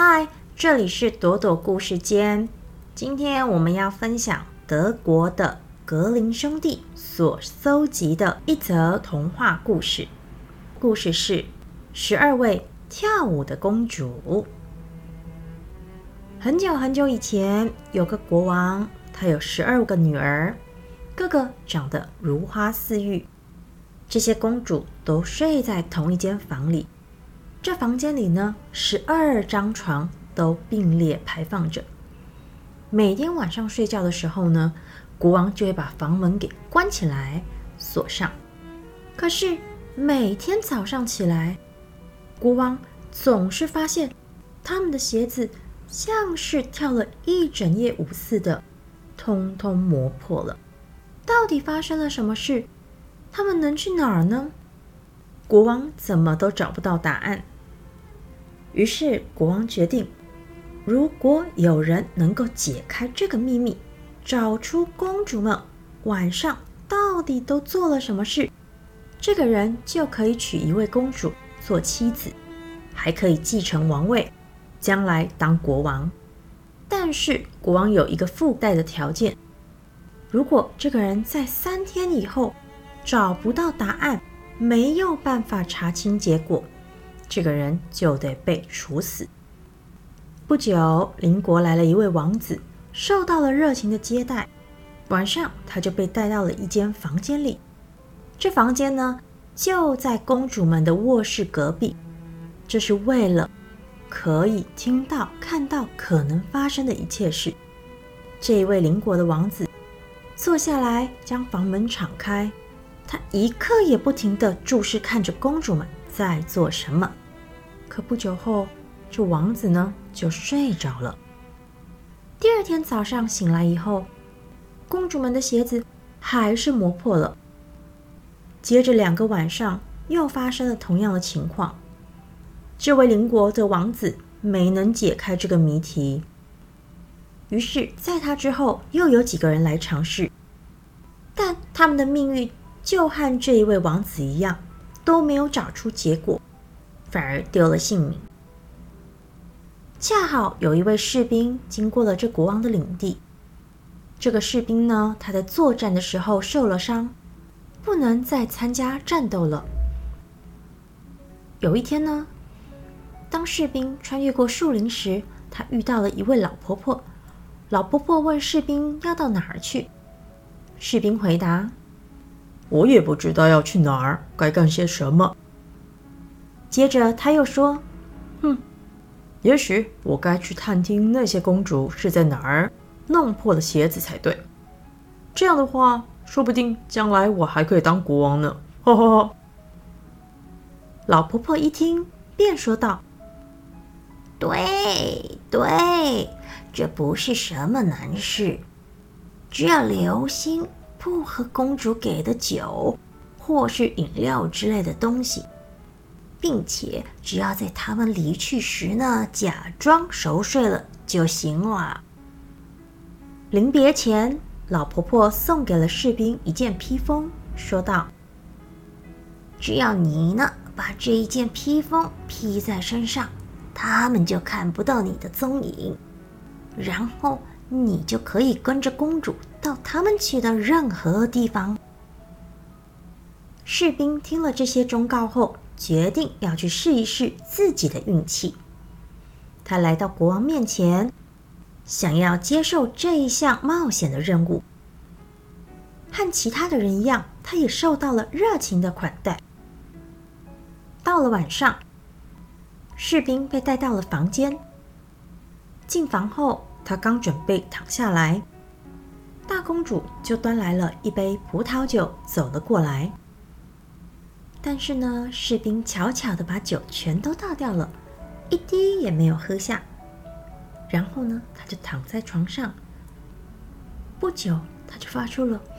嗨，这里是朵朵故事间。今天我们要分享德国的格林兄弟所搜集的一则童话故事。故事是十二位跳舞的公主。很久很久以前，有个国王，他有十二个女儿，个个长得如花似玉。这些公主都睡在同一间房里。这房间里呢，十二张床都并列排放着。每天晚上睡觉的时候呢，国王就会把房门给关起来，锁上。可是每天早上起来，国王总是发现他们的鞋子像是跳了一整夜舞似的，通通磨破了。到底发生了什么事？他们能去哪儿呢？国王怎么都找不到答案。于是国王决定，如果有人能够解开这个秘密，找出公主们晚上到底都做了什么事，这个人就可以娶一位公主做妻子，还可以继承王位，将来当国王。但是国王有一个附带的条件：如果这个人在三天以后找不到答案，没有办法查清结果。这个人就得被处死。不久，邻国来了一位王子，受到了热情的接待。晚上，他就被带到了一间房间里。这房间呢，就在公主们的卧室隔壁。这是为了可以听到、看到可能发生的一切事。这一位邻国的王子坐下来，将房门敞开。他一刻也不停地注视看着公主们。在做什么？可不久后，这王子呢就睡着了。第二天早上醒来以后，公主们的鞋子还是磨破了。接着两个晚上又发生了同样的情况。这位邻国的王子没能解开这个谜题，于是在他之后又有几个人来尝试，但他们的命运就和这一位王子一样。都没有找出结果，反而丢了性命。恰好有一位士兵经过了这国王的领地。这个士兵呢，他在作战的时候受了伤，不能再参加战斗了。有一天呢，当士兵穿越过树林时，他遇到了一位老婆婆。老婆婆问士兵要到哪儿去，士兵回答。我也不知道要去哪儿，该干些什么。接着他又说：“哼，也许我该去探听那些公主是在哪儿弄破了鞋子才对。这样的话，说不定将来我还可以当国王呢。”哈哈哈。老婆婆一听，便说道：“对对，这不是什么难事，只要留心。”不喝公主给的酒，或是饮料之类的东西，并且只要在他们离去时呢，假装熟睡了就行了。临别前，老婆婆送给了士兵一件披风，说道：“只要你呢把这一件披风披在身上，他们就看不到你的踪影。然后。”你就可以跟着公主到他们去的任何地方。士兵听了这些忠告后，决定要去试一试自己的运气。他来到国王面前，想要接受这一项冒险的任务。和其他的人一样，他也受到了热情的款待。到了晚上，士兵被带到了房间。进房后。他刚准备躺下来，大公主就端来了一杯葡萄酒走了过来。但是呢，士兵悄悄的把酒全都倒掉了，一滴也没有喝下。然后呢，他就躺在床上。不久，他就发出了“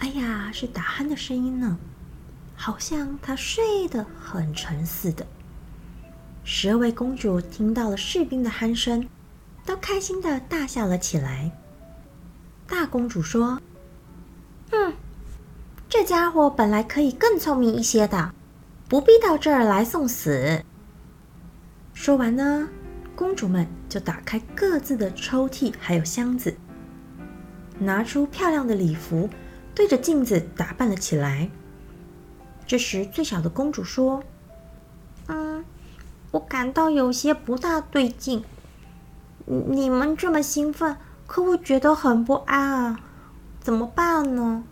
哎呀”是打鼾的声音呢。好像他睡得很沉似的。十二位公主听到了士兵的鼾声，都开心的大笑了起来。大公主说：“嗯，这家伙本来可以更聪明一些的，不必到这儿来送死。说完呢，公主们就打开各自的抽屉还有箱子，拿出漂亮的礼服，对着镜子打扮了起来。这时，最小的公主说：“嗯，我感到有些不大对劲。你们这么兴奋，可我觉得很不安啊，怎么办呢？”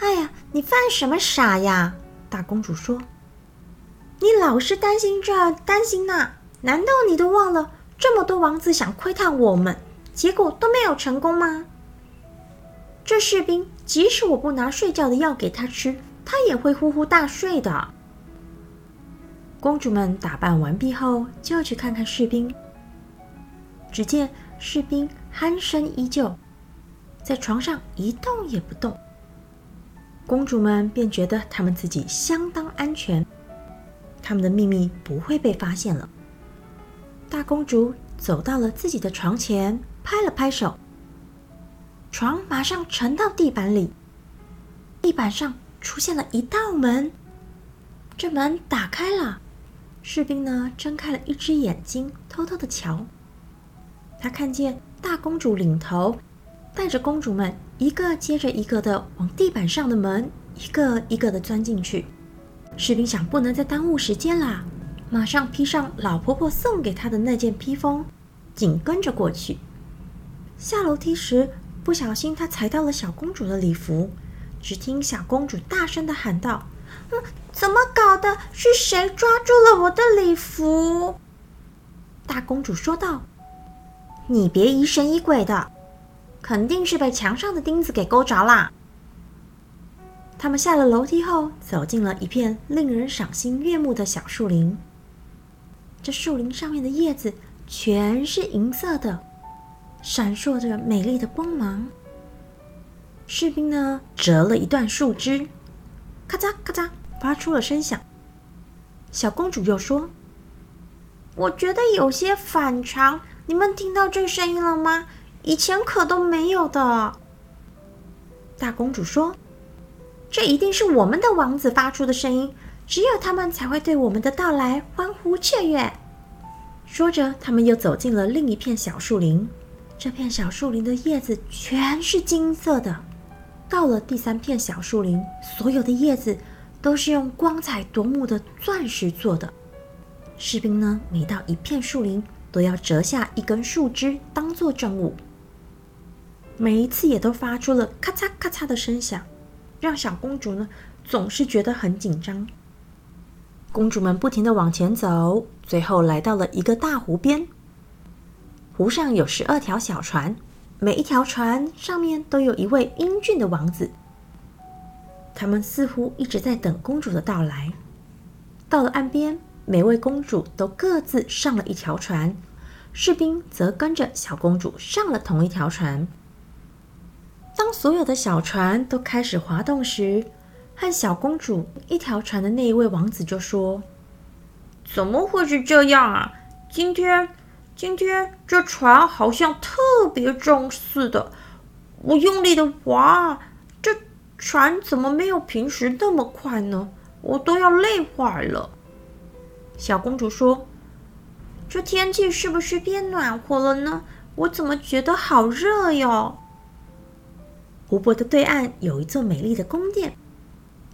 哎呀，你犯什么傻呀？大公主说：“你老是担心这担心那，难道你都忘了这么多王子想窥探我们，结果都没有成功吗？”这士兵，即使我不拿睡觉的药给他吃，他也会呼呼大睡的。公主们打扮完毕后，就去看看士兵。只见士兵鼾声依旧，在床上一动也不动。公主们便觉得他们自己相当安全，他们的秘密不会被发现了。大公主走到了自己的床前，拍了拍手。床马上沉到地板里，地板上出现了一道门，这门打开了。士兵呢，睁开了一只眼睛，偷偷的瞧。他看见大公主领头，带着公主们一个接着一个的往地板上的门一个一个的钻进去。士兵想，不能再耽误时间啦，马上披上老婆婆送给他的那件披风，紧跟着过去。下楼梯时。不小心，他踩到了小公主的礼服。只听小公主大声的喊道：“嗯，怎么搞的？是谁抓住了我的礼服？”大公主说道：“你别疑神疑鬼的，肯定是被墙上的钉子给勾着啦。”他们下了楼梯后，走进了一片令人赏心悦目的小树林。这树林上面的叶子全是银色的。闪烁着美丽的光芒。士兵呢，折了一段树枝，咔嚓咔嚓，发出了声响。小公主又说：“我觉得有些反常，你们听到这声音了吗？以前可都没有的。”大公主说：“这一定是我们的王子发出的声音，只有他们才会对我们的到来欢呼雀跃。”说着，他们又走进了另一片小树林。这片小树林的叶子全是金色的。到了第三片小树林，所有的叶子都是用光彩夺目的钻石做的。士兵呢，每到一片树林，都要折下一根树枝当做证物。每一次也都发出了咔嚓咔嚓的声响，让小公主呢总是觉得很紧张。公主们不停的往前走，最后来到了一个大湖边。湖上有十二条小船，每一条船上面都有一位英俊的王子。他们似乎一直在等公主的到来。到了岸边，每位公主都各自上了一条船，士兵则跟着小公主上了同一条船。当所有的小船都开始滑动时，和小公主一条船的那一位王子就说：“怎么会是这样啊？今天……”今天这船好像特别重似的，我用力的划，船怎么没有平时那么快呢？我都要累坏了。小公主说：“这天气是不是变暖和了呢？我怎么觉得好热哟？”湖泊的对岸有一座美丽的宫殿，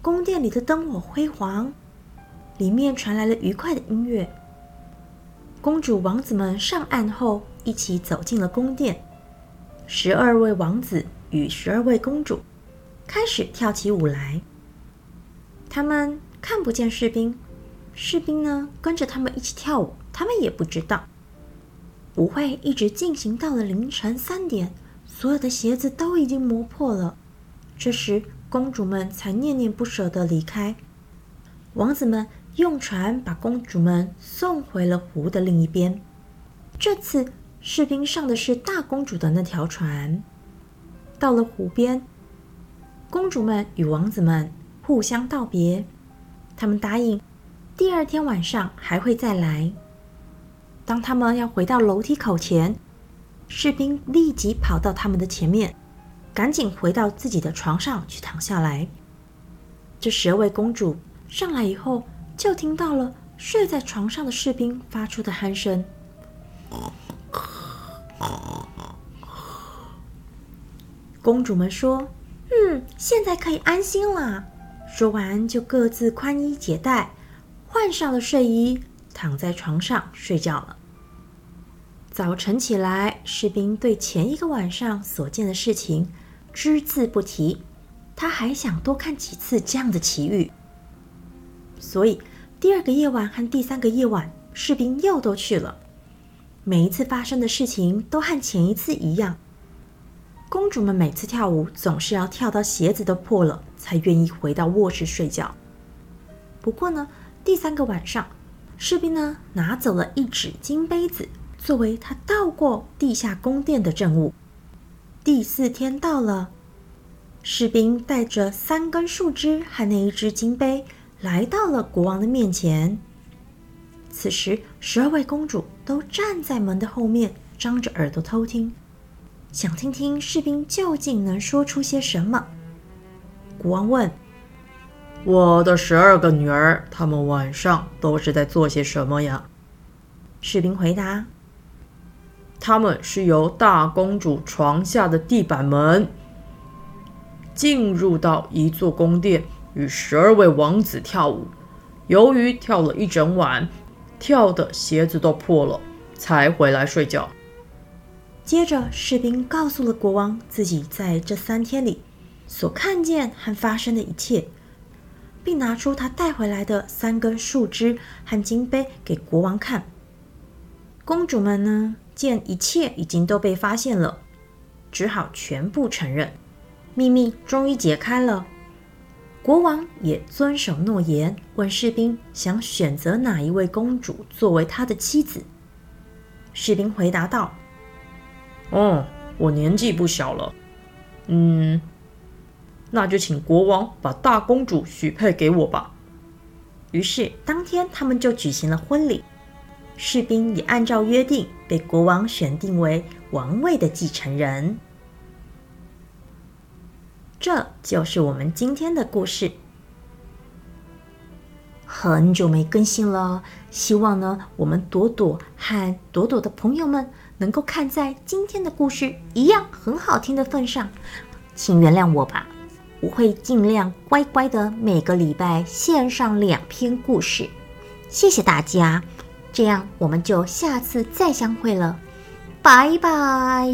宫殿里的灯火辉煌，里面传来了愉快的音乐。公主、王子们上岸后，一起走进了宫殿。十二位王子与十二位公主开始跳起舞来。他们看不见士兵，士兵呢跟着他们一起跳舞，他们也不知道。舞会一直进行到了凌晨三点，所有的鞋子都已经磨破了。这时，公主们才念念不舍的离开。王子们。用船把公主们送回了湖的另一边。这次士兵上的是大公主的那条船。到了湖边，公主们与王子们互相道别，他们答应第二天晚上还会再来。当他们要回到楼梯口前，士兵立即跑到他们的前面，赶紧回到自己的床上去躺下来。这十二位公主上来以后，就听到了睡在床上的士兵发出的鼾声。公主们说：“现在可以安心了。”说完，就各自宽衣解带，换上了睡衣，躺在床上睡觉了。早晨起来，士兵对前一个晚上所见的事情只字不提。他还想多看几次这样的奇遇，所以第二个夜晚和第三个夜晚，士兵又都去了。每一次发生的事情都和前一次一样。公主们每次跳舞总是要跳到鞋子都破了，才愿意回到卧室睡觉。不过呢，第三个晚上，士兵呢拿走了一纸金杯子，作为他到过地下宫殿的证物。第四天到了，士兵带着三根树枝和那一只金杯来到了国王的面前。此时，十二位公主都站在门的后面，张着耳朵偷听。想听听士兵究竟能说出些什么？国王问：“我的十二个女儿，她们晚上都是在做些什么呀？”士兵回答：“她们是由大公主床下的地板门进入到一座宫殿，与十二位王子跳舞。由于跳了一整晚，跳的鞋子都破了，才回来睡觉。”接着，士兵告诉了国王自己在这三天里所看见和发生的一切，并拿出他带回来的三根树枝和金杯给国王看。公主们呢，见一切已经都被发现了，只好全部承认，秘密终于解开了。国王也遵守诺言，问士兵想选择哪一位公主作为他的妻子。士兵回答道。哦，我年纪不小了，嗯，那就请国王把大公主许配给我吧。于是当天他们就举行了婚礼，士兵也按照约定被国王选定为王位的继承人。这就是我们今天的故事。很久没更新了，希望呢，我们朵朵和朵朵的朋友们。能够看在今天的故事一样很好听的份上，请原谅我吧。我会尽量乖乖的每个礼拜献上两篇故事，谢谢大家。这样我们就下次再相会了，拜拜。